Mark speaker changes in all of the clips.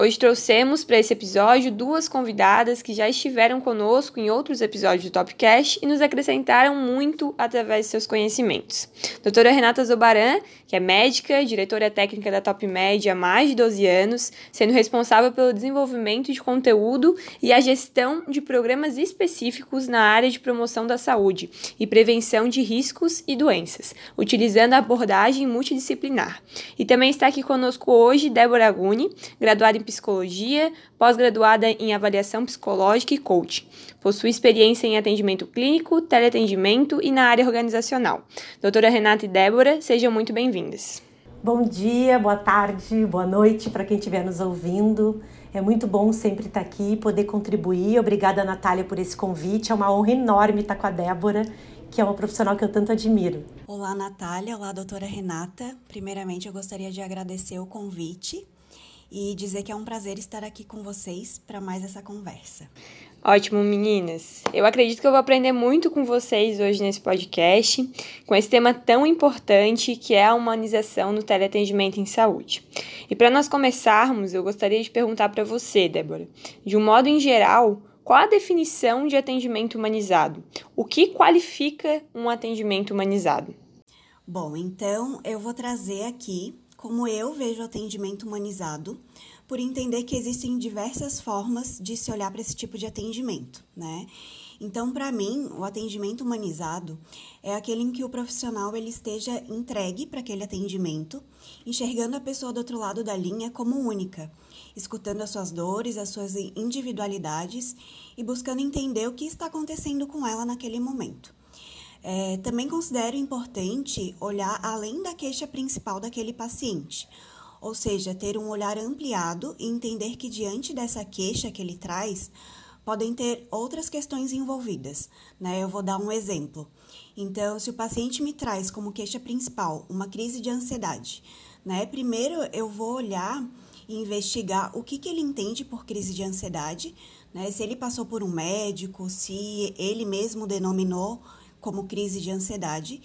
Speaker 1: Hoje trouxemos para esse episódio duas convidadas que já estiveram conosco em outros episódios do Topcast e nos acrescentaram muito através de seus conhecimentos. Doutora Renata Zobaran, que é médica, diretora técnica da Top Med há mais de 12 anos, sendo responsável pelo desenvolvimento de conteúdo e a gestão de programas específicos na área de promoção da saúde e prevenção de riscos e doenças, utilizando a abordagem multidisciplinar. E também está aqui conosco hoje Débora Guni, graduada em psicologia, pós-graduada em avaliação psicológica e coaching. Possui experiência em atendimento clínico, teleatendimento e na área organizacional. Doutora Renata e Débora, sejam muito bem-vindas.
Speaker 2: Bom dia, boa tarde, boa noite para quem estiver nos ouvindo. É muito bom sempre estar aqui, poder contribuir. Obrigada, Natália, por esse convite. É uma honra enorme estar com a Débora, que é uma profissional que eu tanto admiro.
Speaker 3: Olá, Natália. Olá, doutora Renata. Primeiramente, eu gostaria de agradecer o convite e dizer que é um prazer estar aqui com vocês para mais essa conversa.
Speaker 1: Ótimo, meninas. Eu acredito que eu vou aprender muito com vocês hoje nesse podcast, com esse tema tão importante que é a humanização no teleatendimento em saúde. E para nós começarmos, eu gostaria de perguntar para você, Débora, de um modo em geral, qual a definição de atendimento humanizado? O que qualifica um atendimento humanizado?
Speaker 3: Bom, então eu vou trazer aqui como eu vejo o atendimento humanizado, por entender que existem diversas formas de se olhar para esse tipo de atendimento, né? Então, para mim, o atendimento humanizado é aquele em que o profissional ele esteja entregue para aquele atendimento, enxergando a pessoa do outro lado da linha como única, escutando as suas dores, as suas individualidades e buscando entender o que está acontecendo com ela naquele momento. É, também considero importante olhar além da queixa principal daquele paciente, ou seja, ter um olhar ampliado e entender que diante dessa queixa que ele traz, podem ter outras questões envolvidas. Né? Eu vou dar um exemplo. Então, se o paciente me traz como queixa principal uma crise de ansiedade, né? primeiro eu vou olhar e investigar o que, que ele entende por crise de ansiedade, né? se ele passou por um médico, se ele mesmo denominou como crise de ansiedade,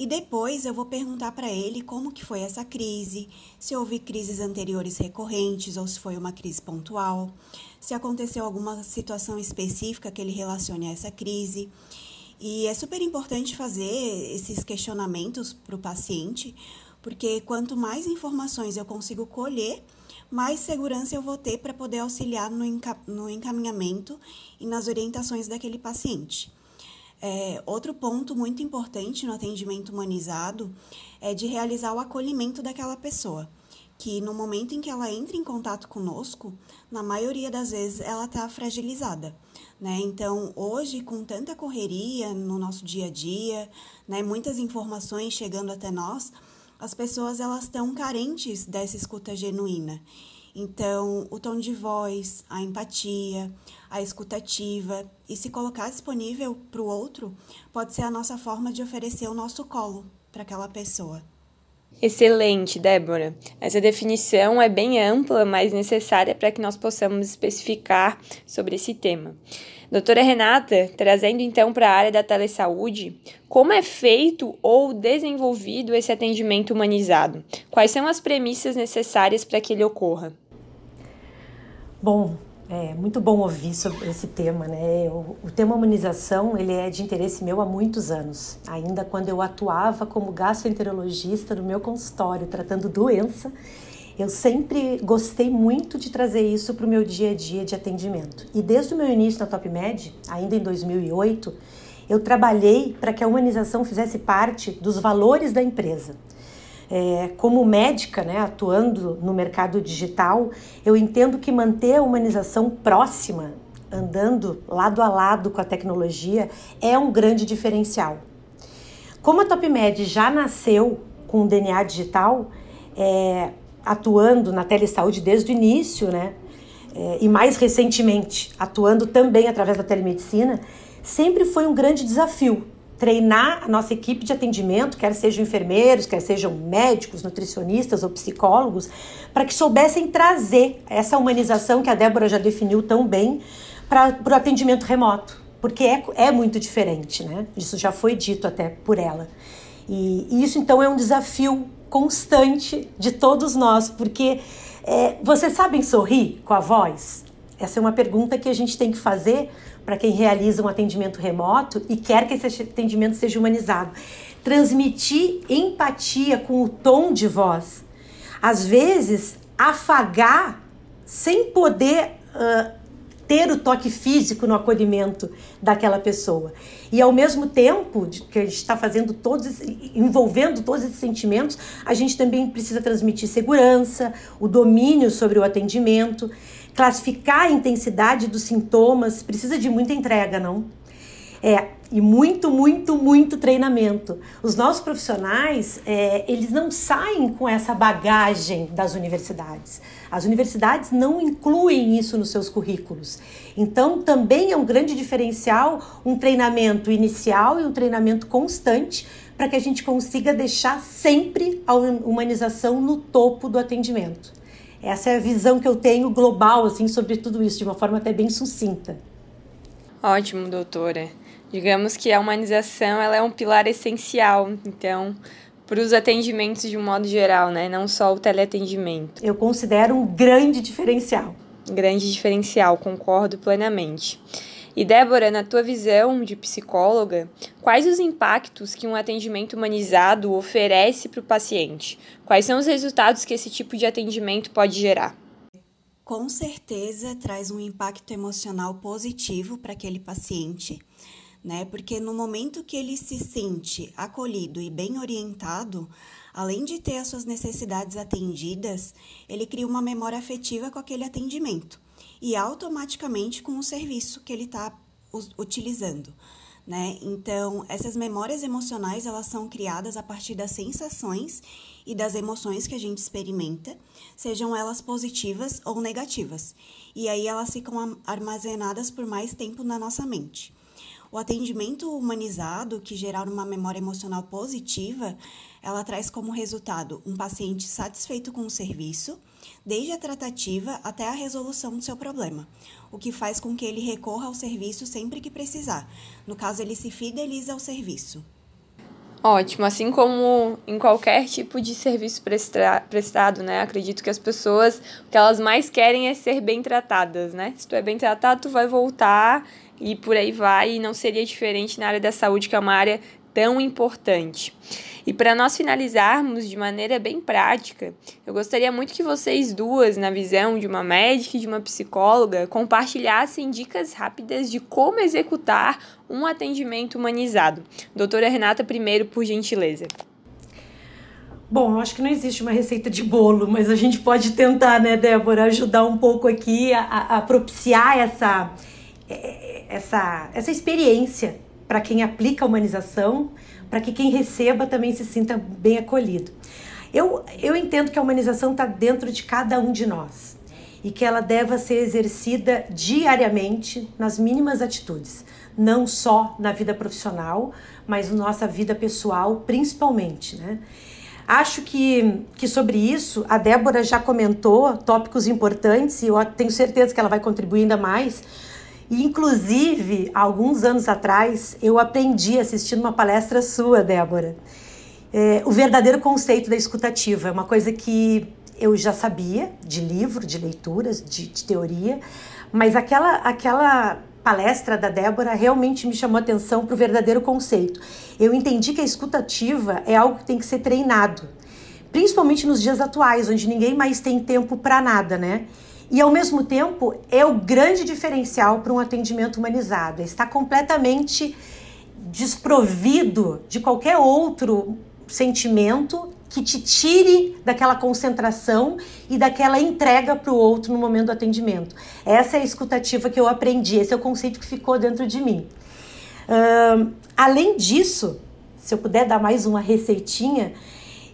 Speaker 3: e depois eu vou perguntar para ele como que foi essa crise, se houve crises anteriores recorrentes ou se foi uma crise pontual, se aconteceu alguma situação específica que ele relacione a essa crise. E é super importante fazer esses questionamentos para o paciente, porque quanto mais informações eu consigo colher, mais segurança eu vou ter para poder auxiliar no, encaminhamento e nas orientações daquele paciente. É, outro ponto muito importante no atendimento humanizado é de realizar o acolhimento daquela pessoa, que no momento em que ela entra em contato conosco, na maioria das vezes ela está fragilizada. Né? Então, hoje, com tanta correria no nosso dia a dia, né, muitas informações chegando até nós, as pessoas elas estão carentes dessa escuta genuína. Então, o tom de voz, a empatia, a escutativa e se colocar disponível para o outro pode ser a nossa forma de oferecer o nosso colo para aquela pessoa.
Speaker 1: Excelente, Débora. Essa definição é bem ampla, mas necessária para que nós possamos especificar sobre esse tema. Doutora Renata, trazendo então para a área da telesaúde, como é feito ou desenvolvido esse atendimento humanizado? Quais são as premissas necessárias para que ele ocorra?
Speaker 2: Bom, é muito bom ouvir sobre esse tema, né? O, o, tema humanização ele é de interesse meu há muitos anos, ainda quando eu atuava como gastroenterologista no meu consultório tratando doença. Eu sempre gostei muito de trazer isso para o meu dia a dia de atendimento. E desde o meu início na Top Med, ainda em 2008, eu trabalhei para que a humanização fizesse parte dos valores da empresa. É, como médica, né, atuando no mercado digital, eu entendo que manter a humanização próxima, andando lado a lado com a tecnologia, é um grande diferencial. Como a TopMed já nasceu com o DNA digital, é, atuando na telesaúde desde o início, né, é, e mais recentemente atuando também através da telemedicina, sempre foi um grande desafio treinar a nossa equipe de atendimento, quer sejam enfermeiros, quer sejam médicos, nutricionistas ou psicólogos, para que soubessem trazer essa humanização que a Débora já definiu tão bem para o atendimento remoto, porque é, é muito diferente, né? Isso já foi dito até por ela. E, e isso então é um desafio constante de todos nós, porque é, vocês sabem sorrir com a voz? Essa é uma pergunta que a gente tem que fazer para quem realiza um atendimento remoto e quer que esse atendimento seja humanizado. Transmitir empatia com o tom de voz. Às vezes, afagar sem poder uh, ter o toque físico no acolhimento daquela pessoa. E ao mesmo tempo que a gente está fazendo todos, envolvendo todos esses sentimentos, a gente também precisa transmitir segurança, o domínio sobre o atendimento classificar a intensidade dos sintomas precisa de muita entrega, não? É, e muito, muito, muito treinamento. Os nossos profissionais, é, eles não saem com essa bagagem das universidades. As universidades não incluem isso nos seus currículos. Então, também é um grande diferencial um treinamento inicial e um treinamento constante para que a gente consiga deixar sempre a humanização no topo do atendimento. Essa é a visão que eu tenho global assim sobre tudo isso, de uma forma até bem sucinta.
Speaker 1: Ótimo, doutora. Digamos que a humanização ela é um pilar essencial, então, para os atendimentos de um modo geral, né? Não só o teleatendimento.
Speaker 2: Eu considero um grande diferencial.
Speaker 1: Grande diferencial, concordo plenamente. E Débora, na tua visão de psicóloga, quais os impactos que um atendimento humanizado oferece para o paciente? Quais são os resultados que esse tipo de atendimento pode gerar?
Speaker 3: Com certeza traz um impacto emocional positivo para aquele paciente, né? Porque no momento que ele se sente acolhido e bem orientado, além de ter as suas necessidades atendidas, ele cria uma memória afetiva com aquele atendimento e automaticamente com o serviço que ele está utilizando. Né? Então, essas memórias emocionais elas são criadas a partir das sensações e das emoções que a gente experimenta, sejam elas positivas ou negativas. E aí elas ficam armazenadas por mais tempo na nossa mente. O atendimento humanizado, que gerar uma memória emocional positiva, ela traz como resultado um paciente satisfeito com o serviço, desde a tratativa até a resolução do seu problema, o que faz com que ele recorra ao serviço sempre que precisar. No caso, ele se fideliza ao serviço.
Speaker 1: Ótimo, assim como em qualquer tipo de serviço prestado, né? Acredito que as pessoas, o que elas mais querem é ser bem tratadas, né? Se tu é bem tratado, tu vai voltar e por aí vai, e não seria diferente na área da saúde, que é uma área tão importante. E para nós finalizarmos de maneira bem prática, eu gostaria muito que vocês duas, na visão de uma médica e de uma psicóloga, compartilhassem dicas rápidas de como executar um atendimento humanizado. Doutora Renata, primeiro, por gentileza.
Speaker 2: Bom, eu acho que não existe uma receita de bolo, mas a gente pode tentar, né, Débora, ajudar um pouco aqui a, a propiciar essa, é, essa, essa experiência para quem aplica a humanização, para que quem receba também se sinta bem acolhido. Eu, eu entendo que a humanização está dentro de cada um de nós e que ela deva ser exercida diariamente nas mínimas atitudes, não só na vida profissional, mas na nossa vida pessoal, principalmente, né? Acho que, que sobre isso a Débora já comentou tópicos importantes e eu tenho certeza que ela vai contribuir ainda mais e, inclusive, alguns anos atrás, eu aprendi assistindo uma palestra sua, Débora. É, o verdadeiro conceito da escutativa é uma coisa que eu já sabia de livro, de leituras, de, de teoria, mas aquela, aquela palestra da Débora realmente me chamou a atenção para o verdadeiro conceito. Eu entendi que a escutativa é algo que tem que ser treinado, principalmente nos dias atuais, onde ninguém mais tem tempo para nada, né? E ao mesmo tempo é o grande diferencial para um atendimento humanizado. Está completamente desprovido de qualquer outro sentimento que te tire daquela concentração e daquela entrega para o outro no momento do atendimento. Essa é a escutativa que eu aprendi, esse é o conceito que ficou dentro de mim. Uh, além disso, se eu puder dar mais uma receitinha,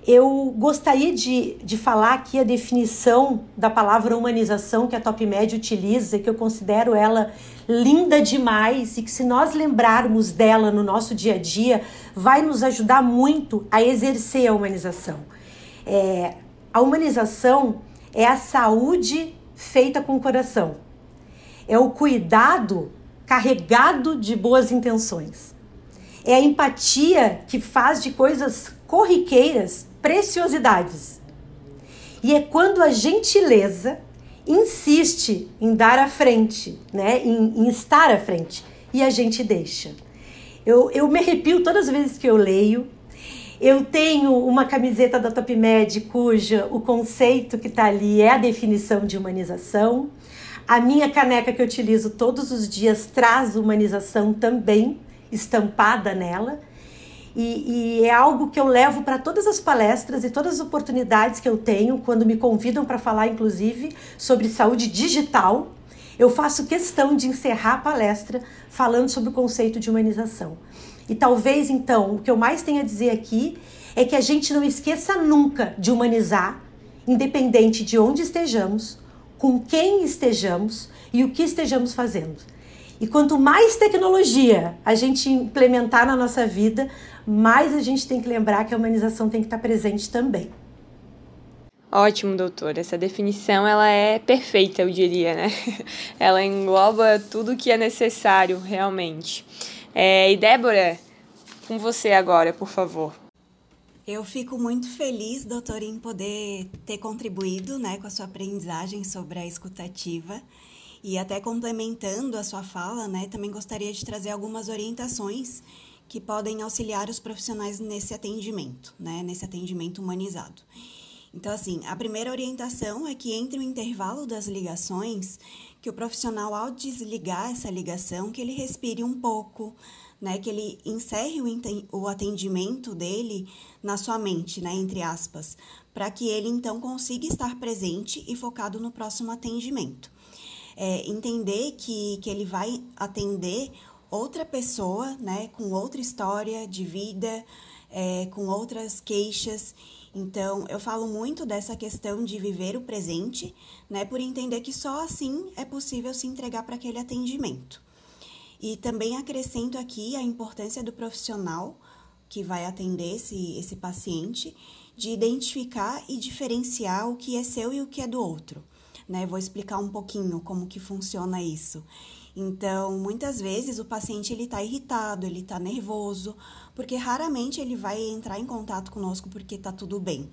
Speaker 2: eu gostaria de, de falar aqui a definição da palavra humanização que a Top Med utiliza, que eu considero ela linda demais e que, se nós lembrarmos dela no nosso dia a dia, vai nos ajudar muito a exercer a humanização. É, a humanização é a saúde feita com o coração, é o cuidado carregado de boas intenções. É a empatia que faz de coisas corriqueiras preciosidades. E é quando a gentileza insiste em dar à frente, né? em, em estar à frente, e a gente deixa. Eu, eu me arrepio todas as vezes que eu leio. Eu tenho uma camiseta da Top Med cuja o conceito que está ali é a definição de humanização. A minha caneca que eu utilizo todos os dias traz humanização também estampada nela. E, e, é algo que eu levo para todas as palestras e todas as oportunidades que eu tenho, quando me convidam para falar, inclusive, sobre saúde digital. Eu faço questão de encerrar a palestra falando sobre o conceito de humanização. E talvez, então, o que eu mais tenho a dizer aqui é que a gente não esqueça nunca de humanizar, independente de onde estejamos, com quem estejamos e o que estejamos fazendo. E quanto mais tecnologia a gente implementar na nossa vida, mais a gente tem que lembrar que a humanização tem que estar presente também.
Speaker 1: Ótimo, doutor. Essa definição ela é perfeita, eu diria, né? Ela engloba tudo que é necessário realmente. É, e Débora, com você agora, por favor.
Speaker 3: Eu fico muito feliz, doutor, em poder ter contribuído né, com a sua aprendizagem sobre a escutativa. E até complementando a sua fala, né, também gostaria de trazer algumas orientações que podem auxiliar os profissionais nesse atendimento, né, nesse atendimento humanizado. Então, assim, a primeira orientação é que entre o intervalo das ligações, que o profissional, ao desligar essa ligação, que ele respire um pouco, né, que ele encerre o atendimento dele na sua mente, né, entre aspas, para que ele então consiga estar presente e focado no próximo atendimento. É, entender que, que ele vai atender outra pessoa, né, com outra história de vida, é, com outras queixas. Então, eu falo muito dessa questão de viver o presente, né, por entender que só assim é possível se entregar para aquele atendimento. E também acrescento aqui a importância do profissional que vai atender esse, esse paciente, de identificar e diferenciar o que é seu e o que é do outro. Né? Vou explicar um pouquinho como que funciona isso. Então, muitas vezes o paciente ele está irritado, ele está nervoso, porque raramente ele vai entrar em contato conosco porque está tudo bem.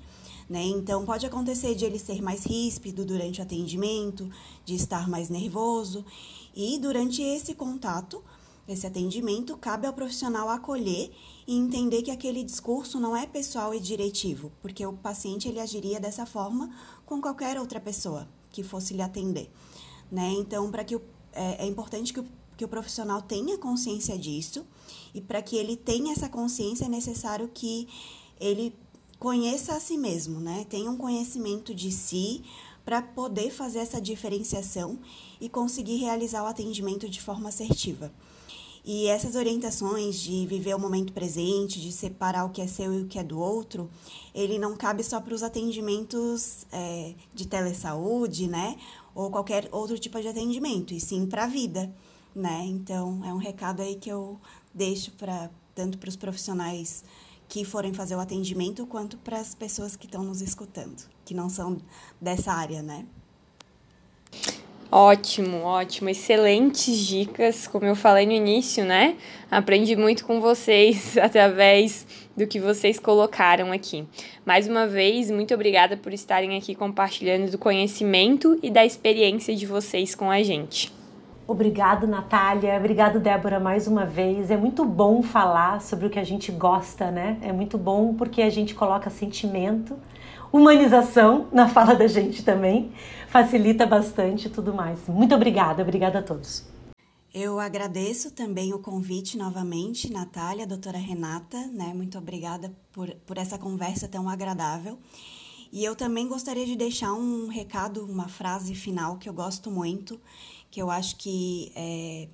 Speaker 3: Né? Então, pode acontecer de ele ser mais ríspido durante o atendimento, de estar mais nervoso. E durante esse contato, esse atendimento, cabe ao profissional acolher e entender que aquele discurso não é pessoal e diretivo, porque o paciente ele agiria dessa forma com qualquer outra pessoa que fosse lhe atender. Né? Então, para que o, é, é importante que o, que o profissional tenha consciência disso e para que ele tenha essa consciência é necessário que ele conheça a si mesmo, né? Tenha um conhecimento de si para poder fazer essa diferenciação e conseguir realizar o atendimento de forma assertiva. E essas orientações de viver o momento presente, de separar o que é seu e o que é do outro, ele não cabe só para os atendimentos é, de telesaúde, né? Ou qualquer outro tipo de atendimento, e sim para a vida, né? Então, é um recado aí que eu deixo para tanto para os profissionais que forem fazer o atendimento, quanto para as pessoas que estão nos escutando, que não são dessa área, né?
Speaker 1: Ótimo, ótimo, excelentes dicas, como eu falei no início, né? Aprendi muito com vocês através do que vocês colocaram aqui. Mais uma vez, muito obrigada por estarem aqui compartilhando do conhecimento e da experiência de vocês com a gente.
Speaker 2: Obrigado, Natália. Obrigado, Débora, mais uma vez. É muito bom falar sobre o que a gente gosta, né? É muito bom porque a gente coloca sentimento, humanização na fala da gente também. Facilita bastante tudo mais. Muito obrigada. Obrigada a todos.
Speaker 3: Eu agradeço também o convite novamente, Natália, doutora Renata, né? Muito obrigada por, por essa conversa tão agradável. E eu também gostaria de deixar um recado, uma frase final que eu gosto muito, que eu acho que é,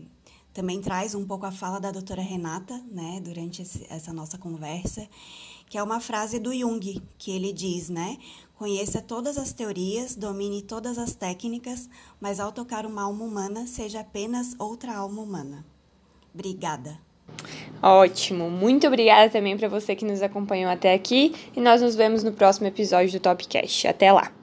Speaker 3: também traz um pouco a fala da doutora Renata, né, durante esse, essa nossa conversa, que é uma frase do Jung, que ele diz, né, conheça todas as teorias, domine todas as técnicas, mas ao tocar uma alma humana, seja apenas outra alma humana. Obrigada.
Speaker 1: Ótimo, muito obrigada também para você que nos acompanhou até aqui e nós nos vemos no próximo episódio do Topcast. Até lá!